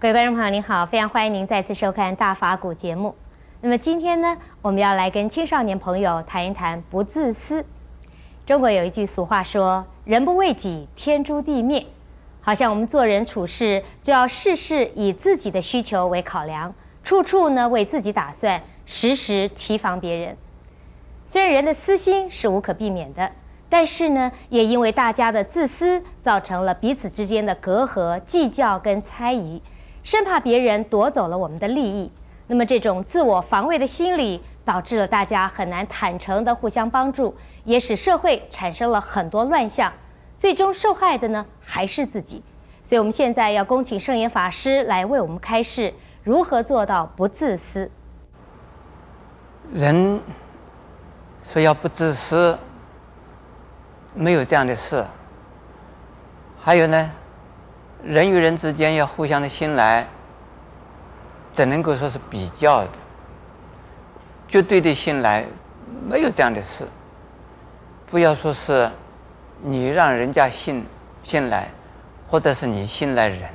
各位观众朋友，您好，非常欢迎您再次收看《大法古》节目。那么今天呢，我们要来跟青少年朋友谈一谈不自私。中国有一句俗话说：“人不为己，天诛地灭。”好像我们做人处事就要事事以自己的需求为考量，处处呢为自己打算，时时提防别人。虽然人的私心是无可避免的，但是呢，也因为大家的自私，造成了彼此之间的隔阂、计较跟猜疑，生怕别人夺走了我们的利益。那么这种自我防卫的心理，导致了大家很难坦诚地互相帮助，也使社会产生了很多乱象。最终受害的呢，还是自己。所以，我们现在要恭请圣严法师来为我们开示，如何做到不自私。人说要不自私，没有这样的事。还有呢，人与人之间要互相的信赖，只能够说是比较的？绝对的信赖，没有这样的事。不要说是。你让人家信信赖，或者是你信赖人，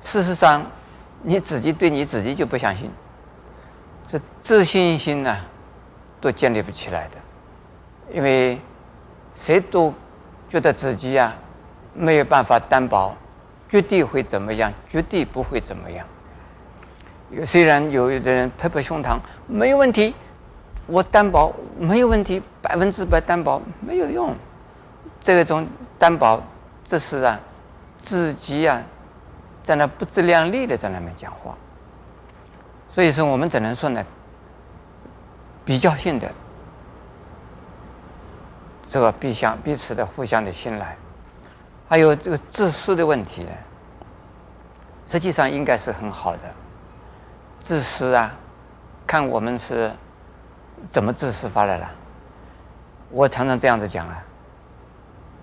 事实上你自己对你自己就不相信，这自信心呢，都建立不起来的，因为谁都觉得自己呀、啊、没有办法担保，绝对会怎么样，绝对不会怎么样。有虽然有的人拍拍胸膛，没有问题，我担保没有问题，百分之百担保没有用。这种担保，这是啊，自己啊，在那不自量力的在那边讲话。所以说，我们只能说呢，比较性的这个彼相彼此的互相的信赖，还有这个自私的问题，实际上应该是很好的。自私啊，看我们是怎么自私法来了。我常常这样子讲啊。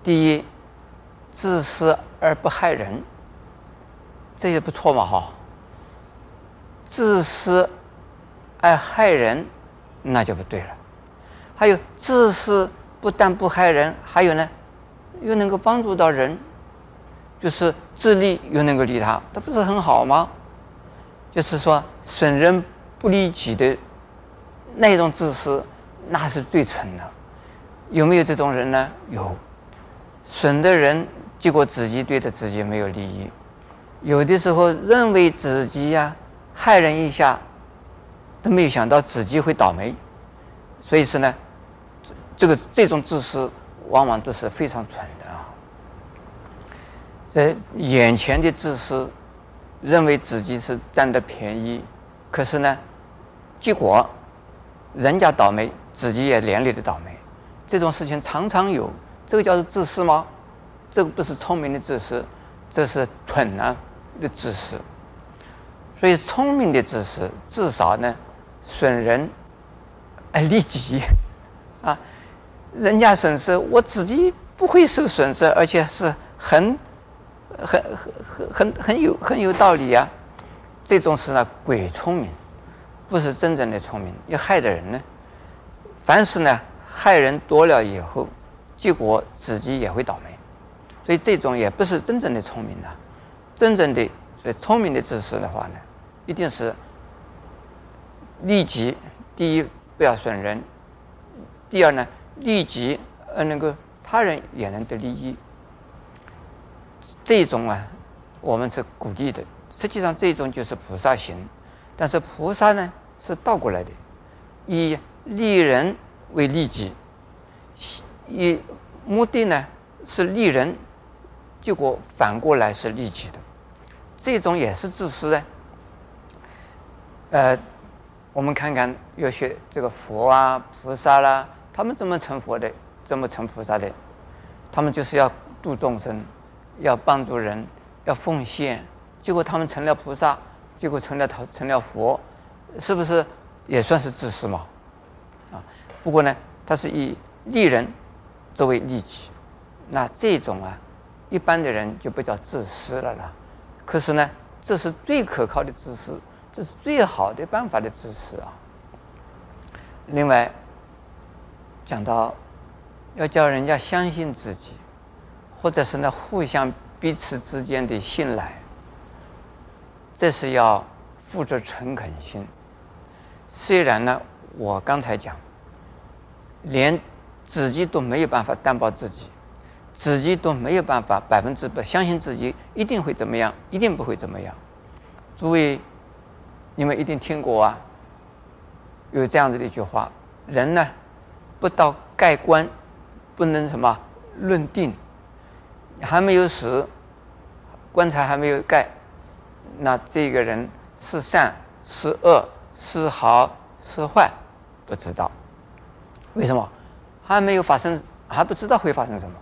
第一，自私而不害人，这也不错嘛，哈。自私而害人，那就不对了。还有自私不但不害人，还有呢，又能够帮助到人，就是自利又能够利他，这不是很好吗？就是说损人不利己的那种自私，那是最蠢的。有没有这种人呢？有。损的人，结果自己对着自己没有利益；有的时候认为自己呀、害人一下，都没有想到自己会倒霉。所以说呢，这个这种自私往往都是非常蠢的啊。在眼前的自私，认为自己是占得便宜，可是呢，结果人家倒霉，自己也连累的倒霉。这种事情常常有。这个叫做自私吗？这个不是聪明的自私，这是蠢啊的自私。所以聪明的自私，至少呢，损人而利己啊。人家损失，我自己不会受损失，而且是很、很、很、很、很有、很有道理啊。这种是呢，鬼聪明，不是真正的聪明。要害的人呢，凡是呢，害人多了以后。结果自己也会倒霉，所以这种也不是真正的聪明的。真正的所以聪明的自私的话呢，一定是利己。第一，不要损人；第二呢，利己而能够他人也能得利益。这种啊，我们是鼓励的。实际上，这种就是菩萨行。但是菩萨呢，是倒过来的，以利人为利己。以目的呢是利人，结果反过来是利己的，这种也是自私的。呃，我们看看有些这个佛啊、菩萨啦、他们怎么成佛的，怎么成菩萨的？他们就是要度众生，要帮助人，要奉献，结果他们成了菩萨，结果成了他成了佛，是不是也算是自私嘛？啊，不过呢，他是以利人。作为利己，那这种啊，一般的人就不叫自私了啦。可是呢，这是最可靠的自私，这是最好的办法的自私啊。另外，讲到要叫人家相信自己，或者是呢，互相彼此之间的信赖，这是要富着诚恳心。虽然呢，我刚才讲，连自己都没有办法担保自己，自己都没有办法百分之百相信自己一定会怎么样，一定不会怎么样。诸位，你们一定听过啊，有这样子的一句话：人呢，不到盖棺，不能什么论定，还没有死，棺材还没有盖，那这个人是善是恶？是好是坏，不知道。为什么？还没有发生，还不知道会发生什么。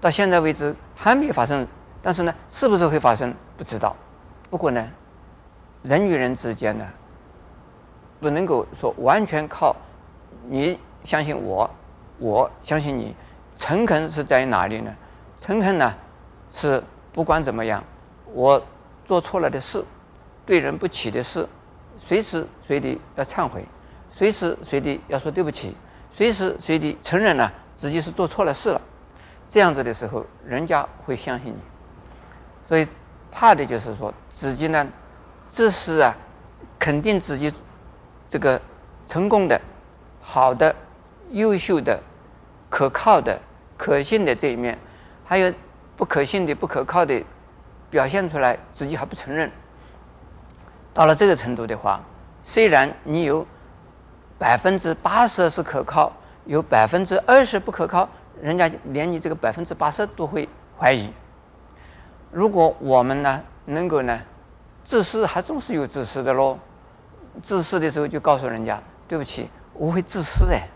到现在为止还没有发生，但是呢，是不是会发生？不知道。不过呢，人与人之间呢，不能够说完全靠你相信我，我相信你。诚恳是在哪里呢？诚恳呢，是不管怎么样，我做错了的事，对人不起的事。随时随地要忏悔，随时随地要说对不起，随时随地承认呢自己是做错了事了。这样子的时候，人家会相信你。所以怕的就是说自己呢，自私啊，肯定自己这个成功的、好的、优秀的、可靠的、可信的这一面，还有不可信的、不可靠的表现出来，自己还不承认。到了这个程度的话，虽然你有百分之八十是可靠，有百分之二十不可靠，人家连你这个百分之八十都会怀疑。如果我们呢能够呢，自私还总是有自私的喽。自私的时候就告诉人家，对不起，我会自私哎。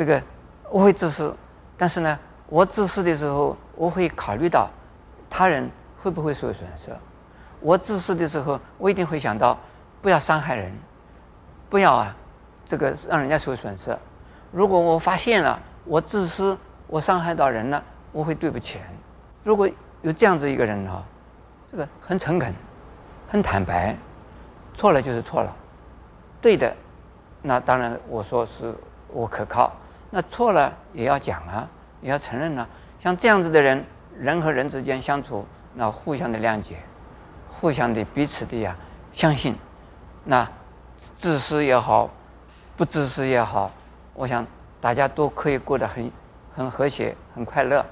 这个我会自私，但是呢，我自私的时候，我会考虑到他人会不会受损失。我自私的时候，我一定会想到，不要伤害人，不要啊，这个让人家受损失。如果我发现了我自私，我伤害到人了，我会对不起人。如果有这样子一个人呢，这个很诚恳，很坦白，错了就是错了，对的，那当然我说是我可靠。那错了也要讲啊，也要承认啊。像这样子的人，人和人之间相处，那互相的谅解。互相的彼此的呀，相信，那自私也好，不自私也好，我想大家都可以过得很很和谐，很快乐。